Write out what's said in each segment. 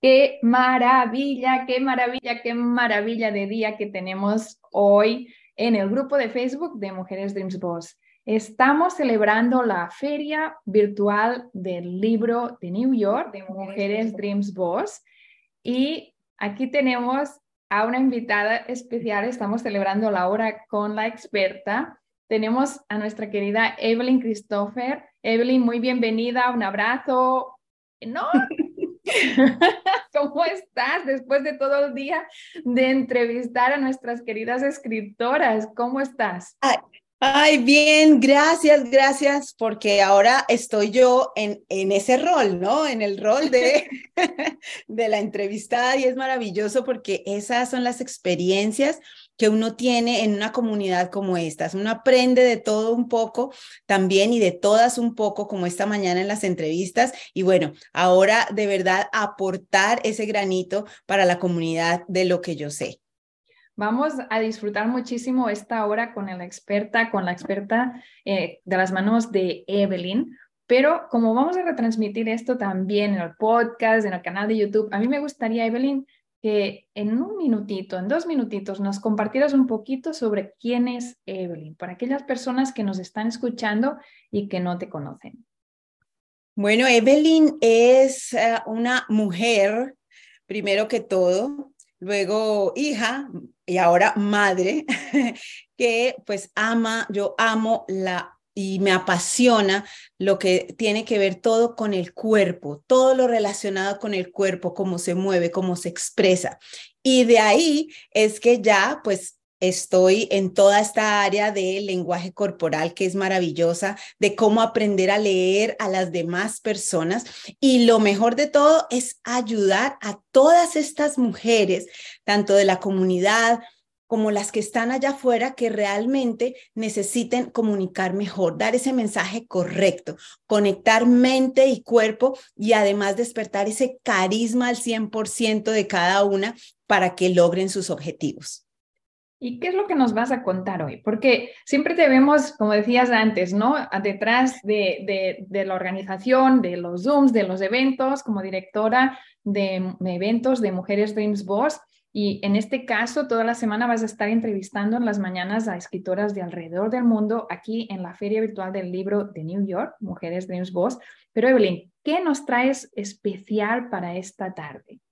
Qué maravilla, qué maravilla, qué maravilla de día que tenemos hoy en el grupo de Facebook de Mujeres Dreams Boss. Estamos celebrando la feria virtual del libro de New York de Mujeres Dreams Boss y aquí tenemos a una invitada especial. Estamos celebrando la hora con la experta. Tenemos a nuestra querida Evelyn Christopher. Evelyn, muy bienvenida. Un abrazo. No, ¿Cómo estás después de todo el día de entrevistar a nuestras queridas escritoras? ¿Cómo estás? Ay, bien, gracias, gracias, porque ahora estoy yo en, en ese rol, ¿no? En el rol de, de la entrevistada y es maravilloso porque esas son las experiencias que uno tiene en una comunidad como esta. Uno aprende de todo un poco también y de todas un poco, como esta mañana en las entrevistas. Y bueno, ahora de verdad aportar ese granito para la comunidad de lo que yo sé. Vamos a disfrutar muchísimo esta hora con la experta, con la experta eh, de las manos de Evelyn, pero como vamos a retransmitir esto también en el podcast, en el canal de YouTube, a mí me gustaría, Evelyn, en un minutito, en dos minutitos, nos compartieras un poquito sobre quién es Evelyn, para aquellas personas que nos están escuchando y que no te conocen. Bueno, Evelyn es eh, una mujer, primero que todo, luego hija y ahora madre, que pues ama, yo amo la y me apasiona lo que tiene que ver todo con el cuerpo, todo lo relacionado con el cuerpo, cómo se mueve, cómo se expresa. Y de ahí es que ya pues estoy en toda esta área del lenguaje corporal que es maravillosa, de cómo aprender a leer a las demás personas. Y lo mejor de todo es ayudar a todas estas mujeres, tanto de la comunidad, como las que están allá afuera que realmente necesiten comunicar mejor, dar ese mensaje correcto, conectar mente y cuerpo y además despertar ese carisma al 100% de cada una para que logren sus objetivos. ¿Y qué es lo que nos vas a contar hoy? Porque siempre te vemos, como decías antes, ¿no? Detrás de, de, la organización, de los Zooms, de los eventos, como directora de eventos de Mujeres Dreams Boss. Y en este caso, toda la semana vas a estar entrevistando en las mañanas a escritoras de alrededor del mundo aquí en la Feria Virtual del Libro de New York, Mujeres Dreams Boss. Pero Evelyn, ¿qué nos traes especial para esta tarde?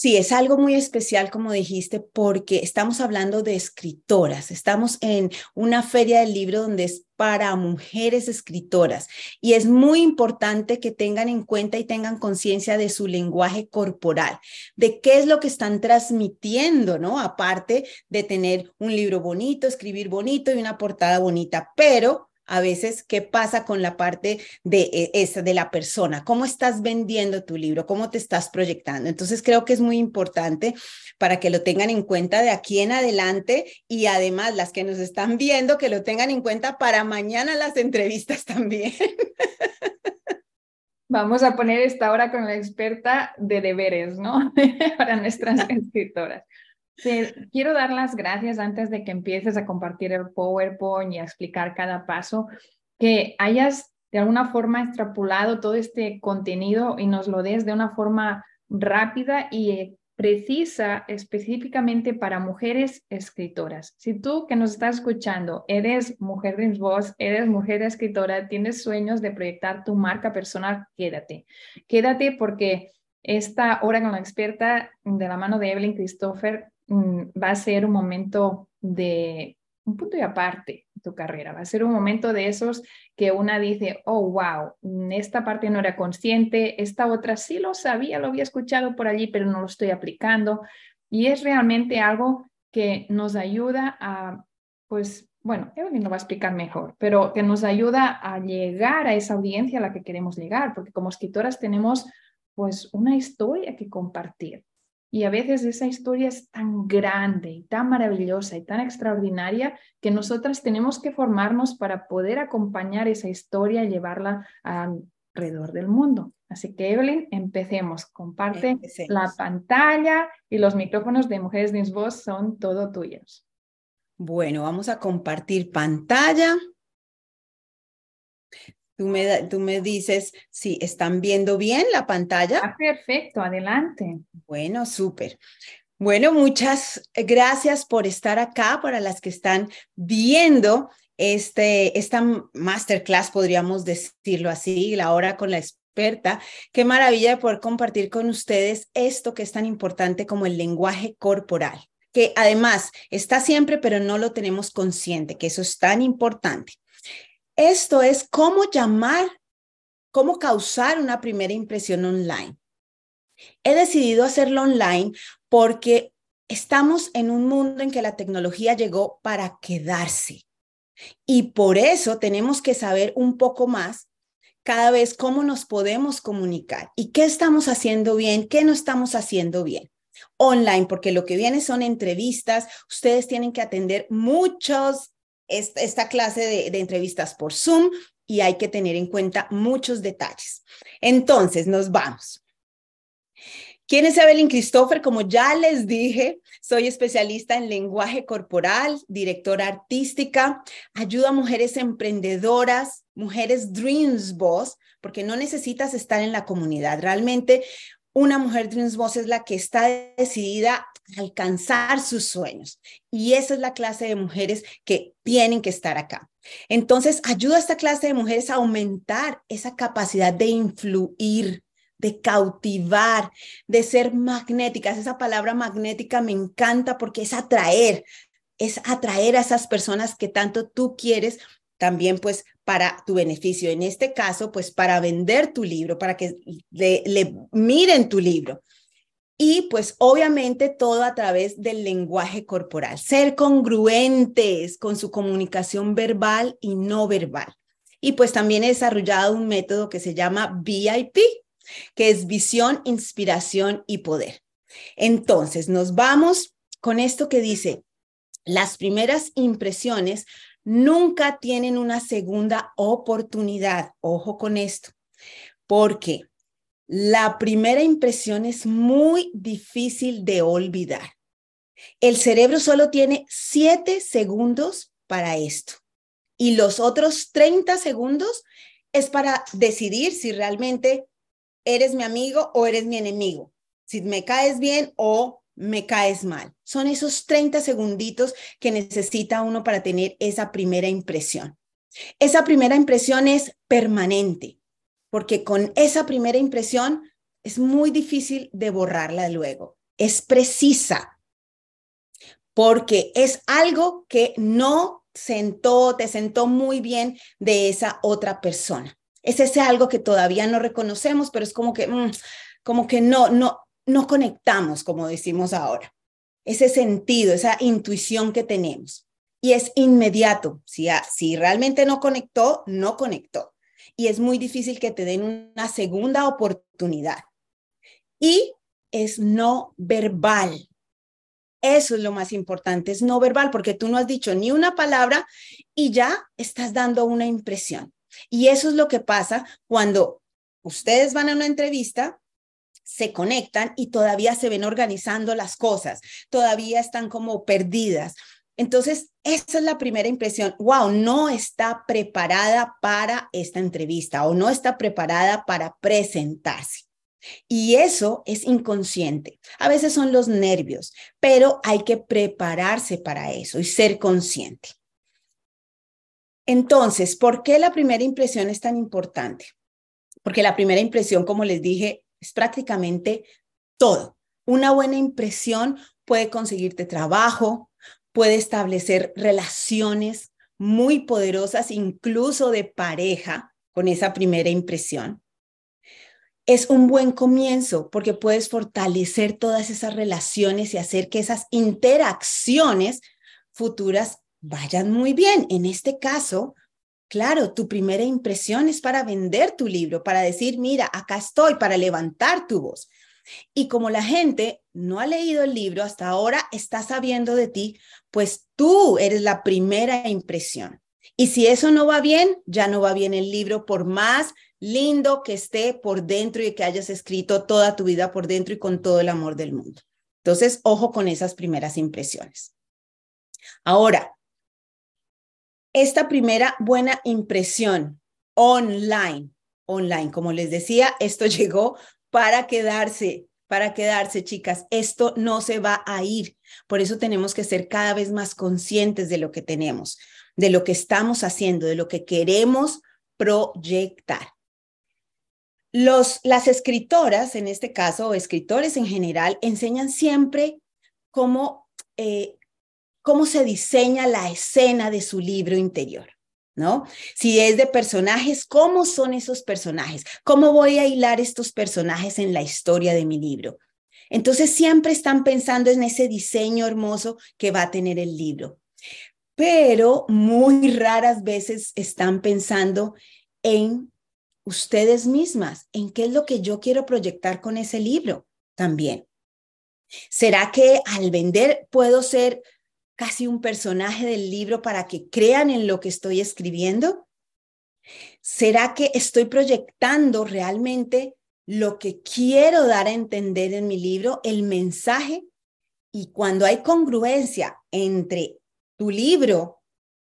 Sí, es algo muy especial, como dijiste, porque estamos hablando de escritoras. Estamos en una feria del libro donde es para mujeres escritoras y es muy importante que tengan en cuenta y tengan conciencia de su lenguaje corporal, de qué es lo que están transmitiendo, ¿no? Aparte de tener un libro bonito, escribir bonito y una portada bonita, pero a veces qué pasa con la parte de eh, esa de la persona, cómo estás vendiendo tu libro, cómo te estás proyectando. Entonces creo que es muy importante para que lo tengan en cuenta de aquí en adelante y además las que nos están viendo que lo tengan en cuenta para mañana las entrevistas también. Vamos a poner esta hora con la experta de deberes, ¿no? para nuestras escritoras quiero dar las gracias antes de que empieces a compartir el PowerPoint y a explicar cada paso, que hayas de alguna forma extrapolado todo este contenido y nos lo des de una forma rápida y precisa específicamente para mujeres escritoras. Si tú que nos estás escuchando eres mujer de voz, eres mujer escritora, tienes sueños de proyectar tu marca personal, quédate. Quédate porque esta hora con la experta de la mano de Evelyn Christopher va a ser un momento de un punto y aparte de tu carrera. Va a ser un momento de esos que una dice, oh, wow, esta parte no era consciente, esta otra sí lo sabía, lo había escuchado por allí, pero no lo estoy aplicando. Y es realmente algo que nos ayuda a, pues, bueno, Evelyn lo va a explicar mejor, pero que nos ayuda a llegar a esa audiencia a la que queremos llegar, porque como escritoras tenemos pues una historia que compartir. Y a veces esa historia es tan grande y tan maravillosa y tan extraordinaria que nosotras tenemos que formarnos para poder acompañar esa historia y llevarla alrededor del mundo. Así que Evelyn, empecemos. Comparte la pantalla y los micrófonos de Mujeres de Voz son todo tuyos. Bueno, vamos a compartir pantalla. Tú me, tú me dices si están viendo bien la pantalla. Ah, perfecto, adelante. Bueno, súper. Bueno, muchas gracias por estar acá, para las que están viendo este, esta masterclass, podríamos decirlo así, la hora con la experta. Qué maravilla de poder compartir con ustedes esto que es tan importante como el lenguaje corporal, que además está siempre, pero no lo tenemos consciente, que eso es tan importante. Esto es cómo llamar, cómo causar una primera impresión online. He decidido hacerlo online porque estamos en un mundo en que la tecnología llegó para quedarse. Y por eso tenemos que saber un poco más cada vez cómo nos podemos comunicar y qué estamos haciendo bien, qué no estamos haciendo bien online, porque lo que viene son entrevistas, ustedes tienen que atender muchos esta, clase de, de entrevistas por Zoom y hay que tener en cuenta muchos detalles. Entonces, nos vamos. ¿Quién es Evelyn Christopher? Como ya les dije, soy especialista en lenguaje corporal, directora artística, ayudo a mujeres emprendedoras, mujeres Dreams Boss, porque no necesitas estar en la comunidad. Realmente una mujer Dreams Boss es la que está decidida alcanzar sus sueños. Y esa es la clase de mujeres que tienen que estar acá. Entonces, ayuda a esta clase de mujeres a aumentar esa capacidad de influir, de cautivar, de ser magnéticas. Esa palabra magnética me encanta porque es atraer, es atraer a esas personas que tanto tú quieres también pues para tu beneficio. En este caso, pues para vender tu libro, para que le, miren tu libro. Y pues obviamente todo a través del lenguaje corporal, ser congruentes con su comunicación verbal y no verbal. Y pues también he desarrollado un método que se llama VIP, que es visión, inspiración y poder. Entonces, nos vamos con esto que dice, las primeras impresiones nunca tienen una segunda oportunidad. Ojo con esto, porque la primera impresión es muy difícil de olvidar. El cerebro solo tiene siete segundos para esto y los otros 30 segundos es para decidir si realmente eres mi amigo o eres mi enemigo, si me caes bien o me caes mal. Son esos 30 segunditos que necesita uno para tener esa primera impresión. Esa primera impresión es permanente porque con esa primera impresión es muy difícil de borrarla luego. Es precisa, porque es algo que no sentó, te sentó muy bien de esa otra persona. Es ese algo que todavía no reconocemos, pero es como que, mm, como que no, no, no conectamos, como decimos ahora. Ese sentido, esa intuición que tenemos. Y es inmediato. Si, si realmente no conectó, no conectó y es muy difícil que te den una segunda oportunidad. Y es no verbal. Eso es lo más importante, es no verbal, porque tú no has dicho ni una palabra y ya estás dando una impresión. Y eso es lo que pasa cuando ustedes van a una entrevista, se conectan y todavía se ven organizando las cosas, todavía están como perdidas, entonces, esa es la primera impresión. Wow, no está preparada para esta entrevista o no está preparada para presentarse. Y eso es inconsciente. A veces son los nervios, pero hay que prepararse para eso y ser consciente. Entonces, ¿por qué la primera impresión es tan importante? Porque la primera impresión, como les dije, es prácticamente todo. Una buena impresión puede conseguirte trabajo, puede establecer relaciones muy poderosas, incluso de pareja, con esa primera impresión. Es un buen comienzo porque puedes fortalecer todas esas relaciones y hacer que esas interacciones futuras vayan muy bien. En este caso, claro, tu primera impresión es para vender tu libro, para decir, mira, acá estoy, para levantar tu voz. Y como la gente no ha leído el libro hasta ahora, está sabiendo de ti, pues tú eres la primera impresión. Y si eso no va bien, ya no va bien el libro, por más lindo que esté por dentro y que hayas escrito toda tu vida por dentro y con todo el amor del mundo. Entonces, ojo con esas primeras impresiones. Ahora, esta primera buena impresión online, online. Como les decía, esto llegó para quedarse, para quedarse, chicas. Esto no se va a ir. Por eso tenemos que ser cada vez más conscientes de lo que tenemos, de lo que estamos haciendo, de lo que queremos proyectar. Los, las escritoras, en este caso, o escritores en general, enseñan siempre cómo, eh, cómo se diseña la escena de su libro interior. ¿no? Si es de personajes, ¿cómo son esos personajes? ¿Cómo voy a hilar estos personajes en la historia de mi libro? Entonces siempre están pensando en ese diseño hermoso que va a tener el libro, pero muy raras veces están pensando en ustedes mismas, en qué es lo que yo quiero proyectar con ese libro también. ¿Será que al vender puedo ser casi un personaje del libro para que crean en lo que estoy escribiendo? ¿Será que estoy proyectando realmente lo que quiero dar a entender en mi libro, el mensaje? Y cuando hay congruencia entre tu libro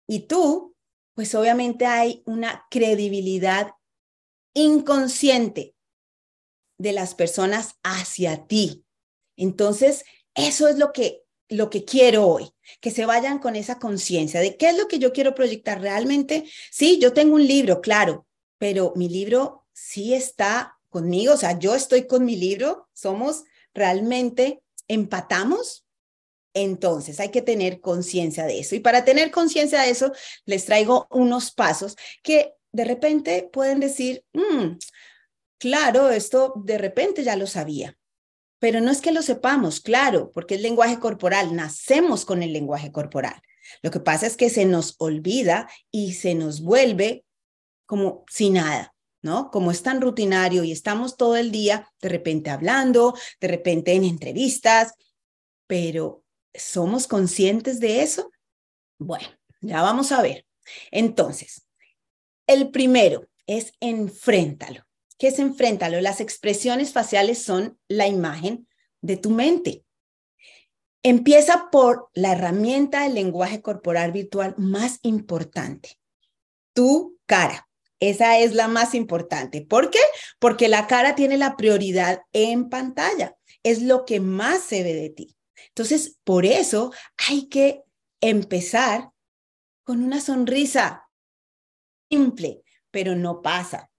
y tú, pues obviamente hay una credibilidad inconsciente de las personas hacia ti. Entonces, eso es lo que lo que quiero hoy, que se vayan con esa conciencia de qué es lo que yo quiero proyectar realmente. Sí, yo tengo un libro, claro, pero mi libro sí está conmigo, o sea, yo estoy con mi libro, somos realmente empatamos. Entonces hay que tener conciencia de eso. Y para tener conciencia de eso, les traigo unos pasos que de repente pueden decir, mm, claro, esto de repente ya lo sabía. Pero no es que lo sepamos, claro, porque es lenguaje corporal, nacemos con el lenguaje corporal. Lo que pasa es que se nos olvida y se nos vuelve como sin nada, ¿no? Como es tan rutinario y estamos todo el día de repente hablando, de repente en entrevistas, pero ¿somos conscientes de eso? Bueno, ya vamos a ver. Entonces, el primero es enfréntalo. ¿Qué es enfréntalo? Las expresiones faciales son la imagen de tu mente. Empieza por la herramienta del lenguaje corporal virtual más importante, tu cara. Esa es la más importante. ¿Por qué? Porque la cara tiene la prioridad en pantalla. Es lo que más se ve de ti. Entonces, por eso hay que empezar con una sonrisa simple, pero no pasa.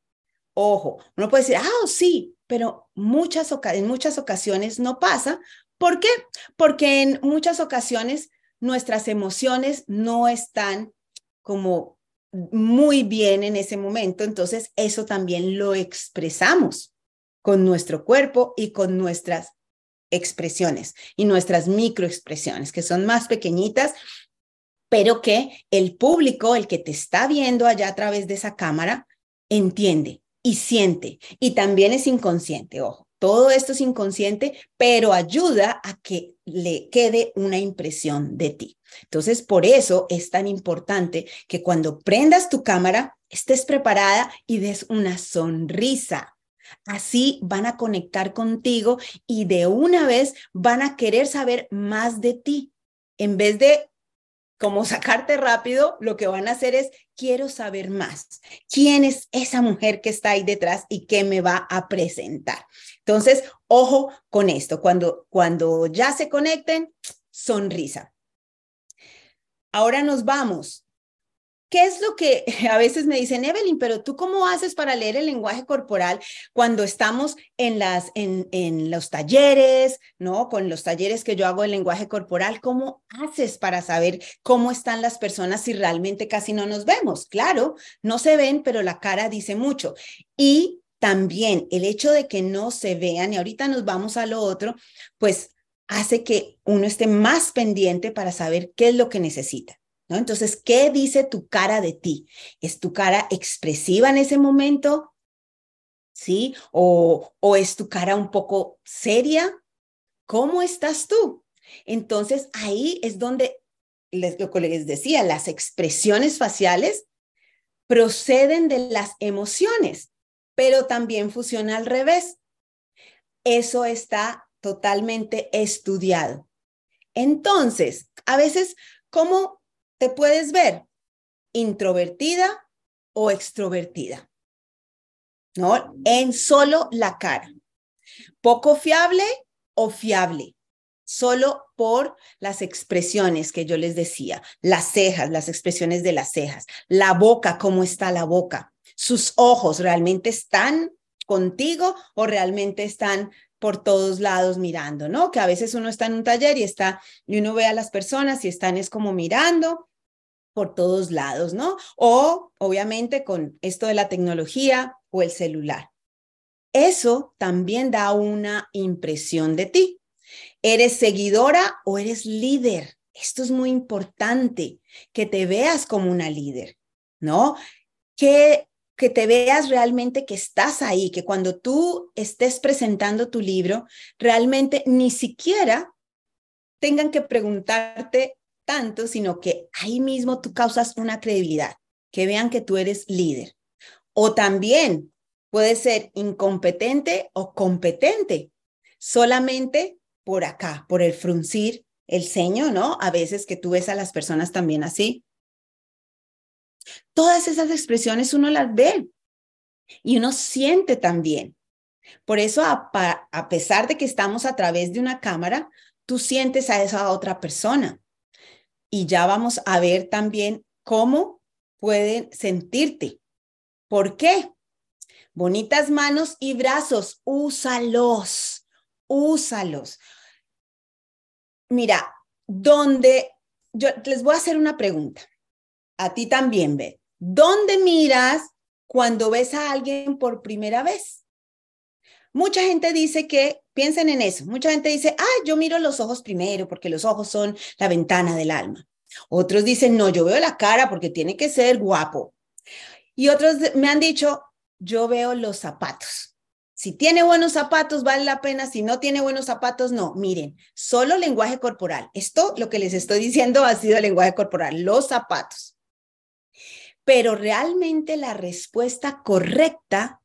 Ojo, uno puede decir, ah, sí, pero muchas, en muchas ocasiones no pasa. ¿Por qué? Porque en muchas ocasiones nuestras emociones no están como muy bien en ese momento, entonces eso también lo expresamos con nuestro cuerpo y con nuestras expresiones y nuestras microexpresiones, que son más pequeñitas, pero que el público, el que te está viendo allá a través de esa cámara, entiende y siente. Y también es inconsciente, ojo. Todo esto es inconsciente, pero ayuda a que le quede una impresión de ti. Entonces, por eso es tan importante que cuando prendas tu cámara, estés preparada y des una sonrisa. Así van a conectar contigo y de una vez van a querer saber más de ti. En vez de como sacarte rápido, lo que van a hacer es, quiero saber más. ¿Quién es esa mujer que está ahí detrás y qué me va a presentar? Entonces, ojo con esto. Cuando, cuando ya se conecten, sonrisa. Ahora nos vamos ¿Qué es lo que a veces me dicen, Evelyn, pero tú cómo haces para leer el lenguaje corporal cuando estamos en, las, en, los talleres, ¿no? Con los talleres que yo hago de lenguaje corporal, ¿cómo haces para saber cómo están las personas si realmente casi no nos vemos? Claro, no se ven, pero la cara dice mucho. Y también el hecho de que no se vean, y ahorita nos vamos a lo otro, pues hace que uno esté más pendiente para saber qué es lo que necesita. Entonces, ¿qué dice tu cara de ti? ¿Es tu cara expresiva en ese momento? ¿Sí? ¿O, o es tu cara un poco seria? ¿Cómo estás tú? Entonces, ahí es donde, les, lo que les decía, las expresiones faciales proceden de las emociones, pero también funciona al revés. Eso está totalmente estudiado. Entonces, a veces, ¿cómo te puedes ver introvertida o extrovertida? ¿No? En solo la cara. Poco fiable o fiable. Solo por las expresiones que yo les decía, las cejas, las expresiones de las cejas, la boca, cómo está la boca, sus ojos realmente están contigo o realmente están por todos lados mirando, ¿no? Que a veces uno está en un taller y está y uno ve a las personas y están es como mirando por todos lados, ¿no? O obviamente con esto de la tecnología o el celular. Eso también da una impresión de ti. ¿Eres seguidora o eres líder? Esto es muy importante, que te veas como una líder, ¿no? Que, que te veas realmente que estás ahí, que cuando tú estés presentando tu libro, realmente ni siquiera tengan que preguntarte tanto, sino que ahí mismo tú causas una credibilidad, que vean que tú eres líder. O también puede ser incompetente o competente, solamente por acá, por el fruncir el ceño, ¿no? A veces que tú ves a las personas también así. Todas esas expresiones uno las ve y uno siente también. Por eso, a, a pesar de que estamos a través de una cámara, tú sientes a esa otra persona y ya vamos a ver también cómo pueden sentirte. ¿Por qué? Bonitas manos y brazos, úsalos, úsalos. Mira, donde yo les voy a hacer una pregunta. A ti también, ve. ¿Dónde miras cuando ves a alguien por primera vez? Mucha gente dice que, piensen en eso, mucha gente dice, ah, yo miro los ojos primero porque los ojos son la ventana del alma. Otros dicen, no, yo veo la cara porque tiene que ser guapo. Y otros me han dicho, yo veo los zapatos. Si tiene buenos zapatos, vale la pena. Si no tiene buenos zapatos, no. Miren, solo lenguaje corporal. Esto, lo que les estoy diciendo, ha sido lenguaje corporal, los zapatos. Pero realmente la respuesta correcta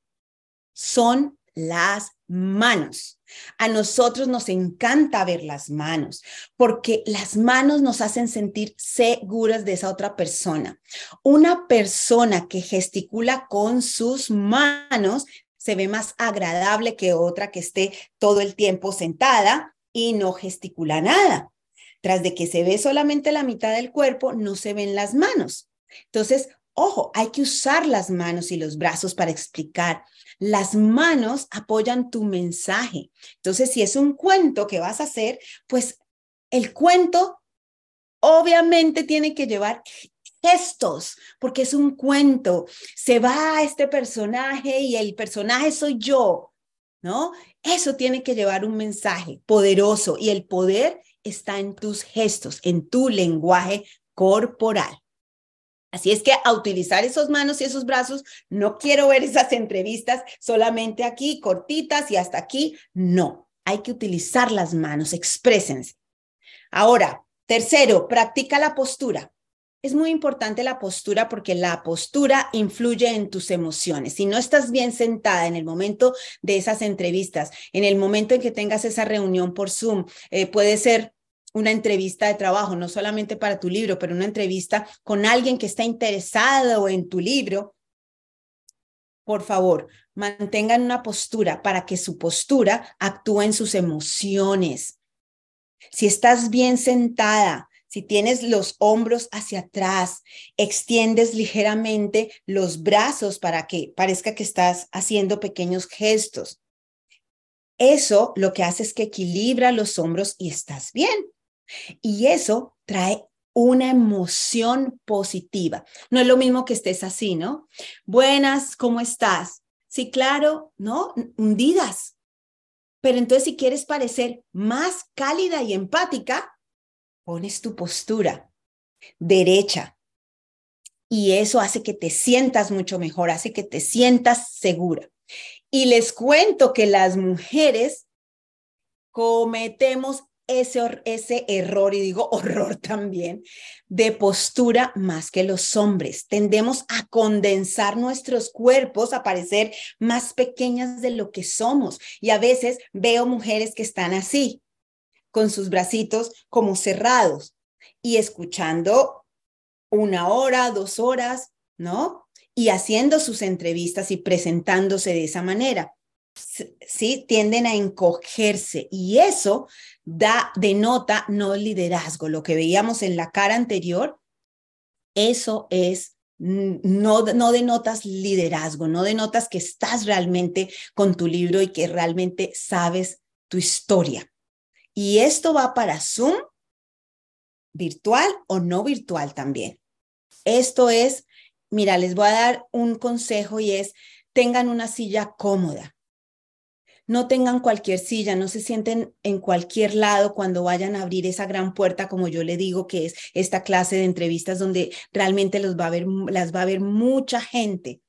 son las manos. A nosotros nos encanta ver las manos porque las manos nos hacen sentir seguras de esa otra persona. Una persona que gesticula con sus manos se ve más agradable que otra que esté todo el tiempo sentada y no gesticula nada. Tras de que se ve solamente la mitad del cuerpo, no se ven las manos. Entonces, ojo, hay que usar las manos y los brazos para explicar las manos apoyan tu mensaje. Entonces, si es un cuento que vas a hacer, pues el cuento obviamente tiene que llevar gestos, porque es un cuento. Se va a este personaje y el personaje soy yo, ¿no? Eso tiene que llevar un mensaje poderoso y el poder está en tus gestos, en tu lenguaje corporal. Así es que a utilizar esos manos y esos brazos, no quiero ver esas entrevistas solamente aquí, cortitas y hasta aquí. No, hay que utilizar las manos, exprésense. Ahora, tercero, practica la postura. Es muy importante la postura porque la postura influye en tus emociones. Si no estás bien sentada en el momento de esas entrevistas, en el momento en que tengas esa reunión por Zoom, eh, puede ser una entrevista de trabajo, no solamente para tu libro, pero una entrevista con alguien que está interesado en tu libro, por favor, mantengan una postura para que su postura actúe en sus emociones. Si estás bien sentada, si tienes los hombros hacia atrás, extiendes ligeramente los brazos para que parezca que estás haciendo pequeños gestos. Eso lo que hace es que equilibra los hombros y estás bien. Y eso trae una emoción positiva. No es lo mismo que estés así, ¿no? Buenas, ¿cómo estás? Sí, claro, ¿no? Hundidas. Pero entonces si quieres parecer más cálida y empática, pones tu postura derecha. Y eso hace que te sientas mucho mejor, hace que te sientas segura. Y les cuento que las mujeres cometemos ese, ese error, y digo horror también, de postura más que los hombres. Tendemos a condensar nuestros cuerpos, a parecer más pequeñas de lo que somos. Y a veces veo mujeres que están así, con sus bracitos como cerrados y escuchando una hora, dos horas, ¿no? y haciendo sus entrevistas y presentándose de esa manera. Sí, tienden a encogerse y eso da, denota no liderazgo. Lo que veíamos en la cara anterior, eso es no, no denotas liderazgo, no denotas que estás realmente con tu libro y que realmente sabes tu historia. Y esto va para Zoom, virtual o no virtual también. Esto es, mira, les voy a dar un consejo y es, tengan una silla cómoda no tengan cualquier silla, no se sienten en cualquier lado cuando vayan a abrir esa gran puerta, como yo le digo, que es esta clase de entrevistas donde realmente va a las va a ver mucha gente.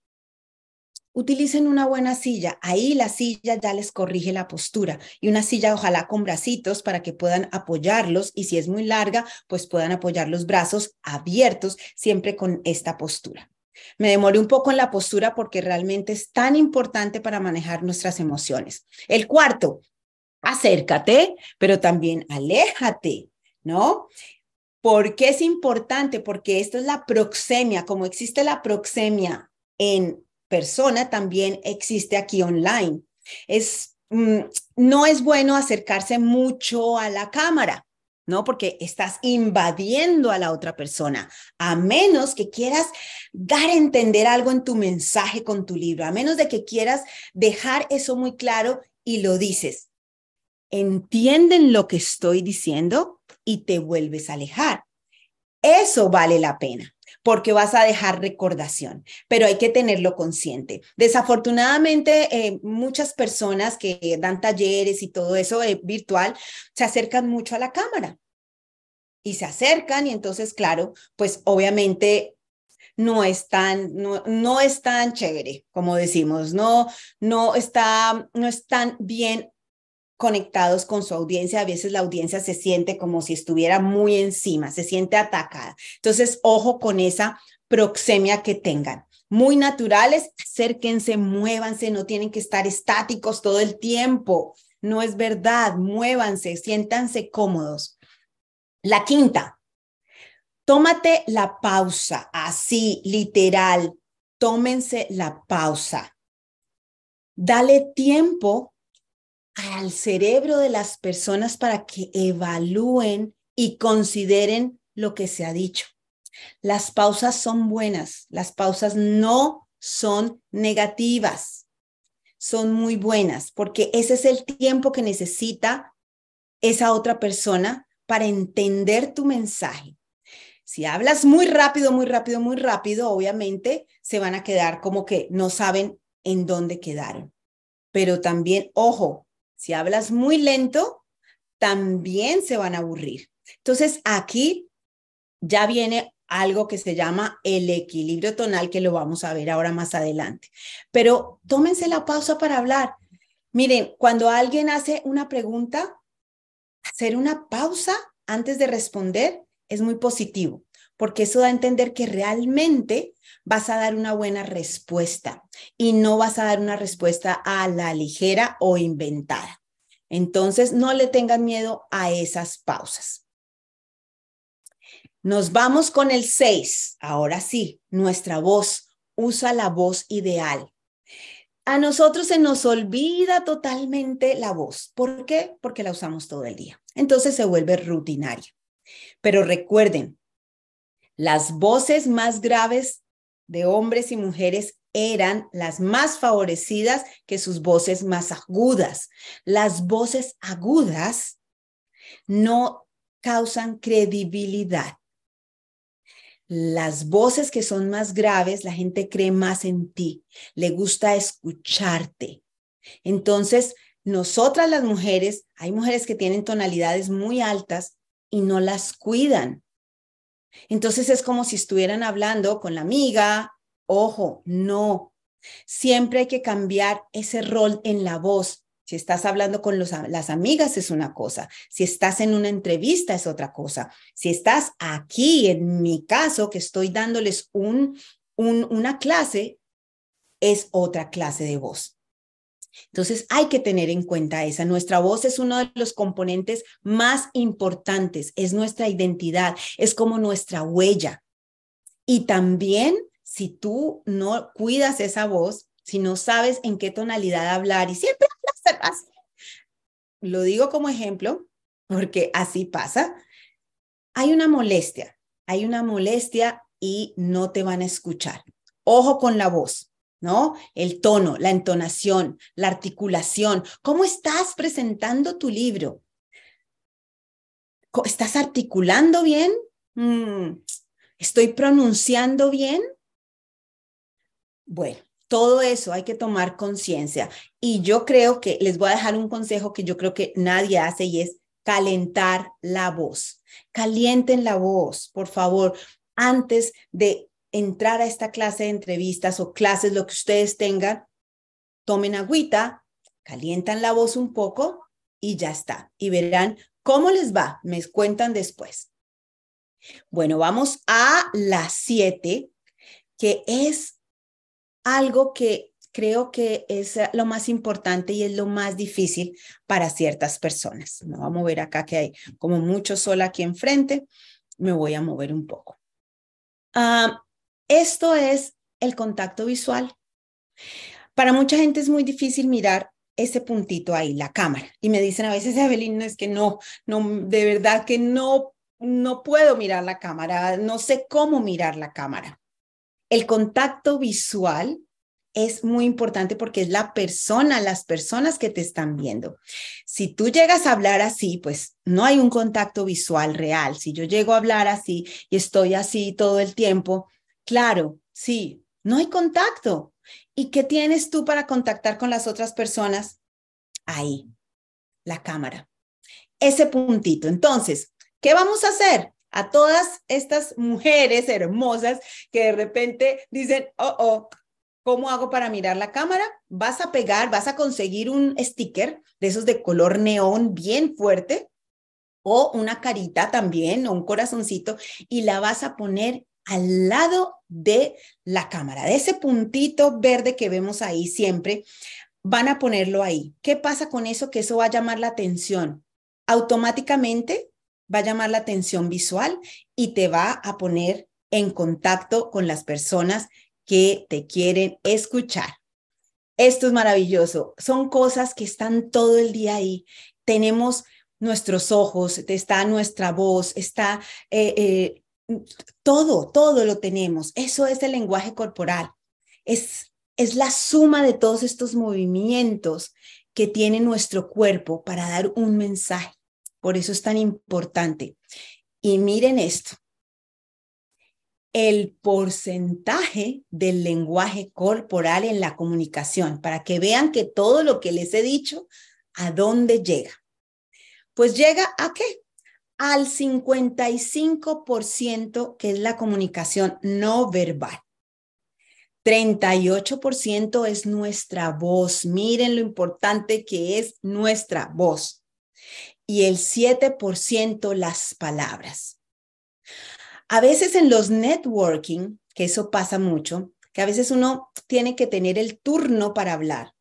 Utilicen una buena silla. Ahí la silla ya les corrige la postura y una silla ojalá con bracitos para que puedan apoyarlos y si es muy larga, pues puedan apoyar los brazos abiertos siempre con esta postura. Me demoré un poco en la postura porque realmente es tan importante para manejar nuestras emociones. El cuarto, acércate, pero también aléjate, ¿no? ¿Por qué es importante? Porque esto es la proxemia. Como existe la proxemia en persona, también existe aquí online. Es, mm, no es bueno acercarse mucho a la cámara ¿no? Porque estás invadiendo a la otra persona, a menos que quieras dar a entender algo en tu mensaje con tu libro, a menos de que quieras dejar eso muy claro y lo dices. Entienden lo que estoy diciendo y te vuelves a alejar. Eso vale la pena porque vas a dejar recordación, pero hay que tenerlo consciente. Desafortunadamente, eh, muchas personas que dan talleres y todo eso eh, virtual se acercan mucho a la cámara y se acercan y entonces, claro, pues obviamente no es tan, no, no es tan chévere, como decimos, no, no está, no están bien conectados con su audiencia, a veces la audiencia se siente como si estuviera muy encima, se siente atacada. Entonces, ojo con esa proxemia que tengan. Muy naturales, acérquense, muévanse, no tienen que estar estáticos todo el tiempo. No es verdad, muévanse, siéntanse cómodos. La quinta, tómate la pausa, así, literal, tómense la pausa. Dale tiempo al cerebro de las personas para que evalúen y consideren lo que se ha dicho. Las pausas son buenas, las pausas no son negativas, son muy buenas porque ese es el tiempo que necesita esa otra persona para entender tu mensaje. Si hablas muy rápido, muy rápido, muy rápido, obviamente se van a quedar como que no saben en dónde quedaron. Pero también, ojo, si hablas muy lento, también se van a aburrir. Entonces, aquí ya viene algo que se llama el equilibrio tonal, que lo vamos a ver ahora más adelante. Pero tómense la pausa para hablar. Miren, cuando alguien hace una pregunta, hacer una pausa antes de responder es muy positivo, porque eso da a entender que realmente vas a dar una buena respuesta y no vas a dar una respuesta a la ligera o inventada. Entonces, no le tengan miedo a esas pausas. Nos vamos con el 6. Ahora sí, nuestra voz. Usa la voz ideal. A nosotros se nos olvida totalmente la voz. ¿Por qué? Porque la usamos todo el día. Entonces se vuelve rutinaria. Pero recuerden, las voces más graves de hombres y mujeres eran las más favorecidas que sus voces más agudas. Las voces agudas no causan credibilidad. Las voces que son más graves, la gente cree más en ti, le gusta escucharte. Entonces, nosotras las mujeres, hay mujeres que tienen tonalidades muy altas y no las cuidan. Entonces es como si estuvieran hablando con la amiga. Ojo, no. Siempre hay que cambiar ese rol en la voz. Si estás hablando con las amigas es una cosa, si estás en una entrevista es otra cosa, si estás aquí, en mi caso, que estoy dándoles un, una clase, es otra clase de voz. Entonces hay que tener en cuenta esa. Nuestra voz es uno de los componentes más importantes, es nuestra identidad, es como nuestra huella. Y también si tú no cuidas esa voz, si no sabes en qué tonalidad hablar y siempre hablas así. Lo digo como ejemplo porque así pasa. Hay una molestia, hay una molestia y no te van a escuchar. Ojo con la voz, ¿no? El tono, la entonación, la articulación. ¿Cómo estás presentando tu libro? ¿Estás articulando bien? Mm, ¿Estoy pronunciando bien? Bueno, todo eso hay que tomar conciencia. Y yo creo que les voy a dejar un consejo que yo creo que nadie hace y es calentar la voz. Calienten la voz, por favor, antes de entrar a esta clase de entrevistas o clases, lo que ustedes tengan, tomen agüita, calientan la voz un poco y ya está. Y verán cómo les va. Me cuentan después. Bueno, vamos a las siete, que es algo que creo que es lo más importante y es lo más difícil para ciertas personas. Me voy a mover acá que hay como mucho sol aquí enfrente. Me voy a mover un poco. Ah, esto es el contacto visual. Para mucha gente es muy difícil mirar ese puntito ahí, la cámara. Y me dicen a veces, Evelyn, es que no, no, de verdad que no, no puedo mirar la cámara, no sé cómo mirar la cámara. El contacto visual es muy importante porque es la persona, las personas que te están viendo. Si tú llegas a hablar así, pues no hay un contacto visual real. Si yo llego a hablar así y estoy así todo el tiempo, claro, sí, no hay contacto. ¿Y qué tienes tú para contactar con las otras personas? Ahí, la cámara. Ese puntito. Entonces, ¿qué vamos a hacer? A todas estas mujeres hermosas que de repente dicen, oh, oh, ¿Cómo hago para mirar la cámara? Vas a pegar, vas a conseguir un sticker de esos de color neón bien fuerte o una carita también o un corazoncito y la vas a poner al lado de la cámara, de ese puntito verde que vemos ahí siempre, van a ponerlo ahí. ¿Qué pasa con eso? Que eso va a llamar la atención. Automáticamente va a llamar la atención visual y te va a poner en contacto con las personas que te quieren escuchar. Esto es maravilloso. Son cosas que están todo el día ahí. Tenemos nuestros ojos, está nuestra voz, está eh, eh, todo, todo lo tenemos. Eso es el lenguaje corporal. Es, es la suma de todos estos movimientos que tiene nuestro cuerpo para dar un mensaje. Por eso es tan importante. Y miren esto, el porcentaje del lenguaje corporal en la comunicación, para que vean que todo lo que les he dicho, ¿a dónde llega? Pues llega a qué? Al 55% que es la comunicación no verbal. 38% es nuestra voz. Miren lo importante que es nuestra voz. Y el 7% las palabras. A veces en los networking, que eso pasa mucho, que a veces uno tiene que tener el turno para hablar.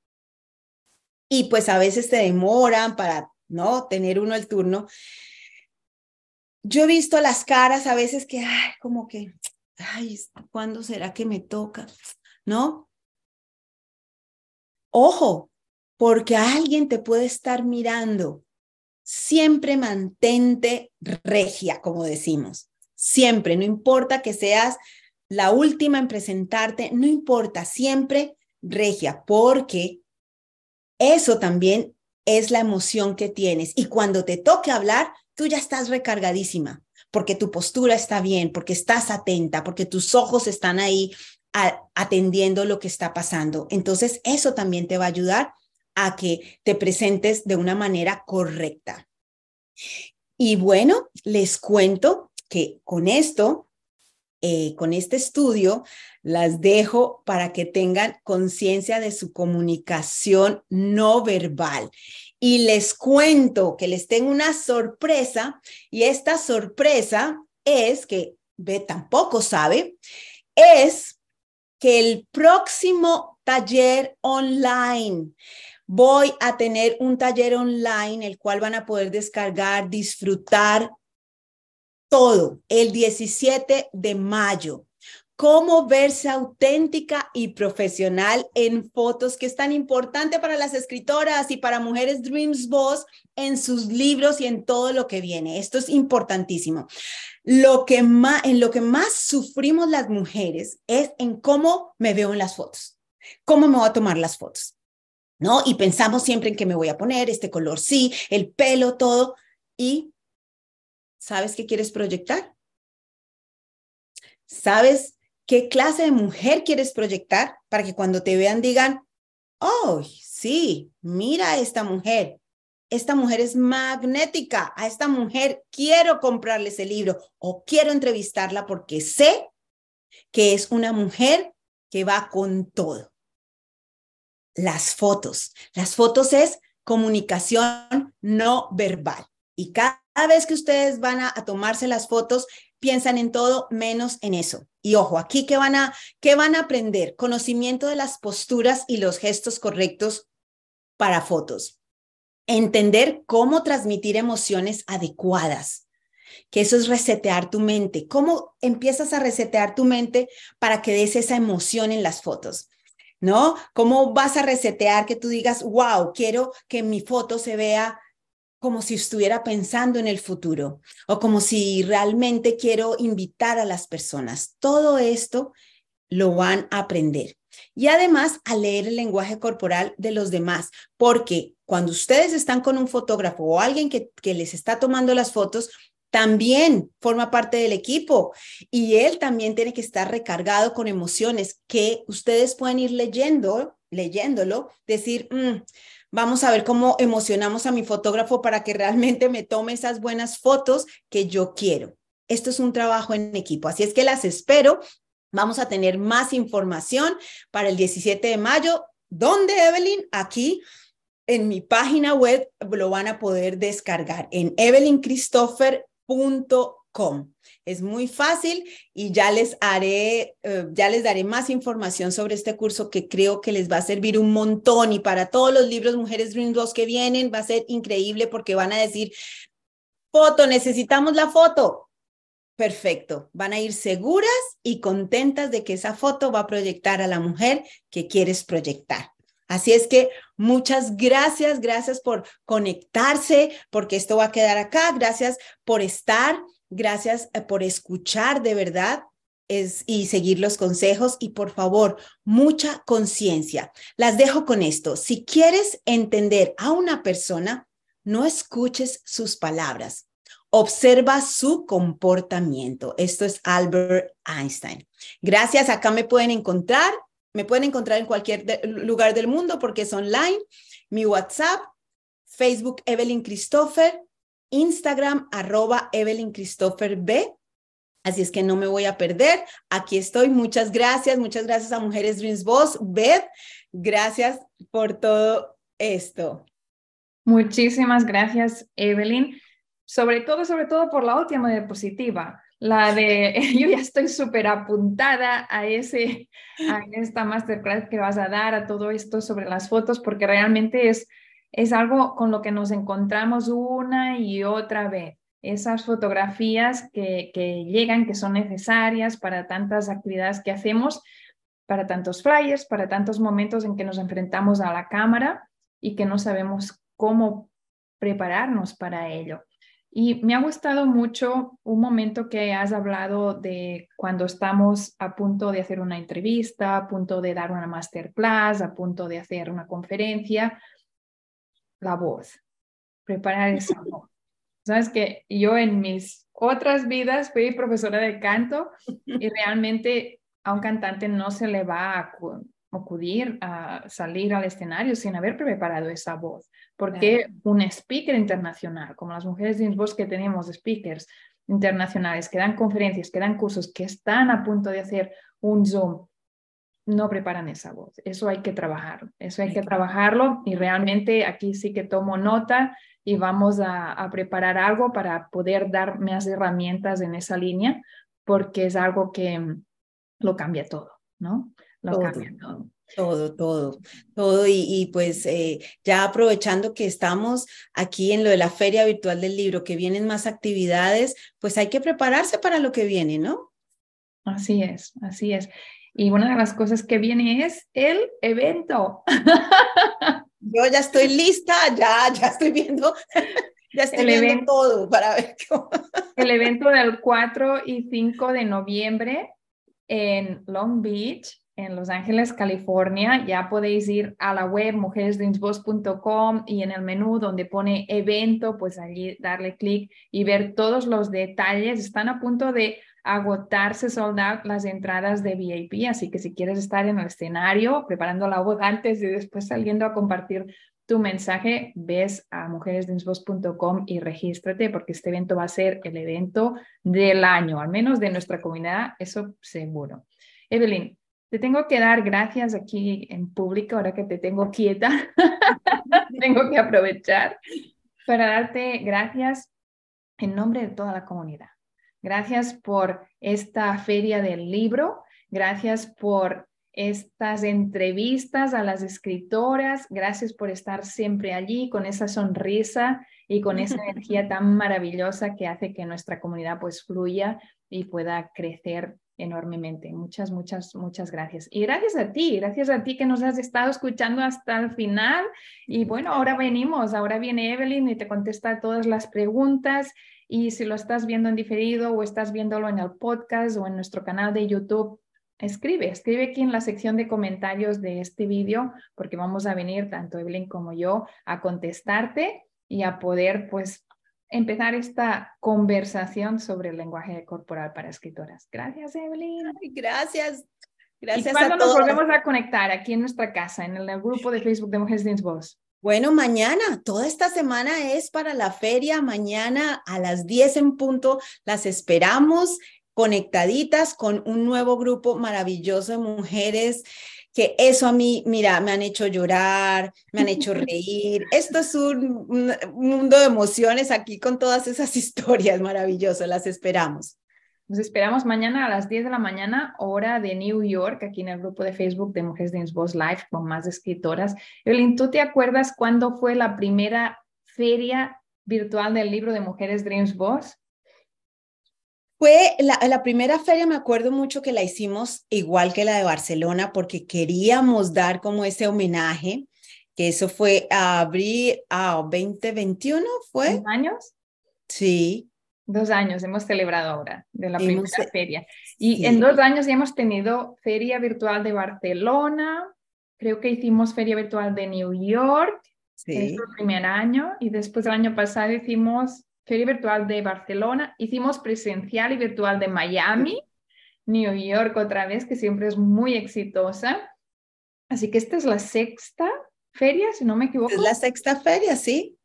Y pues a veces te demoran para, ¿no? Tener uno el turno. Yo he visto las caras a veces que, como que, ay, ¿cuándo será que me toca? ¿No? Ojo, porque alguien te puede estar mirando. Siempre mantente regia, como decimos. Siempre, no importa que seas la última en presentarte, no importa, siempre regia, porque eso también es la emoción que tienes. Y cuando te toque hablar, tú ya estás recargadísima, porque tu postura está bien, porque estás atenta, porque tus ojos están ahí atendiendo lo que está pasando. Entonces, eso también te va a ayudar a que te presentes de una manera correcta. Y bueno, les cuento que con esto, eh, con este estudio, las dejo para que tengan conciencia de su comunicación no verbal. Y les cuento que les tengo una sorpresa y esta sorpresa es que ve tampoco sabe, es que el próximo taller online voy a tener un taller online el cual van a poder descargar, disfrutar todo el 17 de mayo. Cómo verse auténtica y profesional en fotos, que es tan importante para las escritoras y para mujeres Dreams Boss en sus libros y en todo lo que viene. Esto es importantísimo. Lo que más, en lo que más sufrimos las mujeres es en cómo me veo en las fotos, cómo me voy a tomar las fotos. ¿No? Y pensamos siempre en qué me voy a poner, este color sí, el pelo, todo. Y ¿sabes qué quieres proyectar? ¿Sabes qué clase de mujer quieres proyectar para que cuando te vean digan, oh, sí, mira a esta mujer. Esta mujer es magnética. A esta mujer quiero comprarle ese libro o quiero entrevistarla porque sé que es una mujer que va con todo. Las fotos. Las fotos es comunicación no verbal. Y cada vez que ustedes van a, tomarse las fotos, piensan en todo menos en eso. Y ojo, aquí que van a qué van a aprender conocimiento de las posturas y los gestos correctos para fotos. Entender cómo transmitir emociones adecuadas. Que eso es resetear tu mente. ¿Cómo empiezas a resetear tu mente para que des esa emoción en las fotos? ¿No? ¿Cómo vas a resetear que tú digas, wow, quiero que mi foto se vea como si estuviera pensando en el futuro o como si realmente quiero invitar a las personas. Todo esto lo van a aprender. Y además a leer el lenguaje corporal de los demás, porque cuando ustedes están con un fotógrafo o alguien que, les está tomando las fotos, también forma parte del equipo y él también tiene que estar recargado con emociones que ustedes pueden ir leyendo, leyéndolo, decir, mm, Vamos a ver cómo emocionamos a mi fotógrafo para que realmente me tome esas buenas fotos que yo quiero. Esto es un trabajo en equipo, así es que las espero. Vamos a tener más información para el 17 de mayo. ¿Dónde, Evelyn? Aquí en mi página web lo van a poder descargar en Es muy fácil y ya les haré, eh, ya les daré más información sobre este curso que creo que les va a servir un montón y para todos los libros Mujeres Dream 2 que vienen va a ser increíble porque van a decir, foto, necesitamos la foto. Perfecto, van a ir seguras y contentas de que esa foto va a proyectar a la mujer que quieres proyectar. Así es que muchas gracias, gracias por conectarse, porque esto va a quedar acá, gracias por estar. Gracias eh, por escuchar de verdad y seguir los consejos y por favor, mucha conciencia. Las dejo con esto. Si quieres entender a una persona, no escuches sus palabras. Observa su comportamiento. Esto es Albert Einstein. Gracias. Acá me pueden encontrar. Me pueden encontrar en cualquier lugar del mundo porque es online. Mi WhatsApp, Facebook Evelyn Christopher, Instagram, arroba Evelyn Christopher B. Así es que no me voy a perder. Aquí estoy. Muchas gracias. Muchas gracias a Mujeres Dreams Boss. Beth, gracias por todo esto. Muchísimas gracias, Evelyn. Sobre todo, sobre todo por la última diapositiva, la de yo ya estoy súper apuntada a, ese, a esta masterclass que vas a dar, a todo esto sobre las fotos, porque realmente es es algo con lo que nos encontramos una y otra vez. Esas fotografías que, llegan, que son necesarias para tantas actividades que hacemos, para tantos flyers, para tantos momentos en que nos enfrentamos a la cámara y que no sabemos cómo prepararnos para ello. Y me ha gustado mucho un momento que has hablado de cuando estamos a punto de hacer una entrevista, a punto de dar una masterclass, a punto de hacer una conferencia, la voz, preparar esa voz. Sabes que yo en mis otras vidas fui profesora de canto y realmente a un cantante no se le va a acudir a salir al escenario sin haber preparado esa voz. Porque un speaker internacional, como las mujeres de voz que tenemos, speakers internacionales que dan conferencias, que dan cursos, que están a punto de hacer un Zoom, no preparan esa voz. Eso hay que trabajar, eso hay que trabajarlo y realmente aquí sí que tomo nota y vamos a, preparar algo para poder dar más herramientas en esa línea porque es algo que lo cambia todo, ¿no? Lo todo, cambia todo. Todo, todo, todo. Y, pues eh, ya aprovechando que estamos aquí en lo de la feria virtual del libro, que vienen más actividades, pues hay que prepararse para lo que viene, ¿no? Así es, así es. Y una de las cosas que viene es el evento. Yo ya estoy lista, ya, ya estoy viendo, ya estoy viendo todo para ver cómo. El evento del 4 y 5 de noviembre en Long Beach, en Los Ángeles, California. Ya podéis ir a la web mujeresdreamsboss.com y en el menú donde pone evento, pues allí darle clic y ver todos los detalles. Están a punto de agotarse sold out las entradas de VIP, así que si quieres estar en el escenario preparando la voz antes y después saliendo a compartir tu mensaje, ves a mujeresdreamsboss.com y regístrate porque este evento va a ser el evento del año, al menos de nuestra comunidad, eso seguro. Evelyn, te tengo que dar gracias aquí en público, ahora que te tengo quieta. tengo que aprovechar para darte gracias en nombre de toda la comunidad. Gracias por esta feria del libro. Gracias por estas entrevistas a las escritoras. Gracias por estar siempre allí con esa sonrisa y con esa energía tan maravillosa que hace que nuestra comunidad pues fluya y pueda crecer enormemente. Muchas, muchas, muchas gracias. Y gracias a ti, gracias a ti que nos has estado escuchando hasta el final. Y bueno, ahora venimos, ahora viene Evelyn y te contesta todas las preguntas. Y si lo estás viendo en diferido o estás viéndolo en el podcast o en nuestro canal de YouTube, escribe, escribe aquí en la sección de comentarios de este vídeo, porque vamos a venir, tanto Evelyn como yo, a contestarte y a poder pues empezar esta conversación sobre el lenguaje corporal para escritoras. Gracias, Evelyn. gracias. Gracias. ¿Y cuándo nos volvemos a conectar aquí en nuestra casa, en el grupo de Facebook de Mujeres Dance Voz? Bueno, mañana, toda esta semana es para la feria. Mañana a las 10 en punto las esperamos conectaditas con un nuevo grupo maravilloso de mujeres que eso a mí, mira, me han hecho llorar, me han hecho reír. Esto es un, mundo de emociones aquí con todas esas historias maravillosas. Las esperamos. Nos esperamos mañana a las 10 de la mañana, hora de New York, aquí en el grupo de Facebook de Mujeres Dreams Boss Live con más escritoras. Evelyn, ¿tú te acuerdas cuándo fue la primera feria virtual del libro de Mujeres Dreams Boss? Fue la, la, primera feria, me acuerdo mucho que la hicimos igual que la de Barcelona, porque queríamos dar como ese homenaje, que eso fue a abril a 2021, ¿fue? ¿Dos años? Sí. Dos años hemos celebrado ahora de la primera feria. Y en dos años ya hemos tenido feria virtual de Barcelona, creo que hicimos feria virtual de New York, sí. es el primer año, y después el año pasado hicimos feria virtual de Barcelona, hicimos presencial y virtual de Miami, New York otra vez, que siempre es muy exitosa. Así que esta es la sexta feria, si no me equivoco. Es la sexta feria, sí.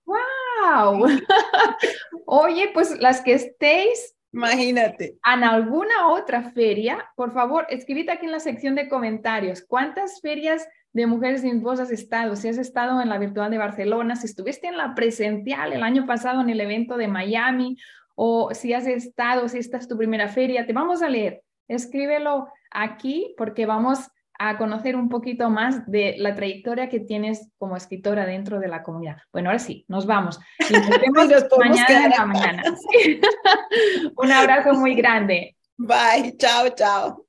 ¡Wow! Oye, pues las que estéis Imagínate. En alguna otra feria, por favor, escribid aquí en la sección de comentarios cuántas ferias de mujeres sin voz has estado. Si has estado en la virtual de Barcelona, si estuviste en la presencial el año pasado en el evento de Miami, o si has estado, si esta es tu primera feria, te vamos a leer. Escríbelo aquí porque vamos a conocer un poquito más de la trayectoria que tienes como escritora dentro de la comunidad. Bueno, ahora sí, nos vamos. Y nos vemos mañana mañana. un abrazo muy grande. Bye, chao, chao.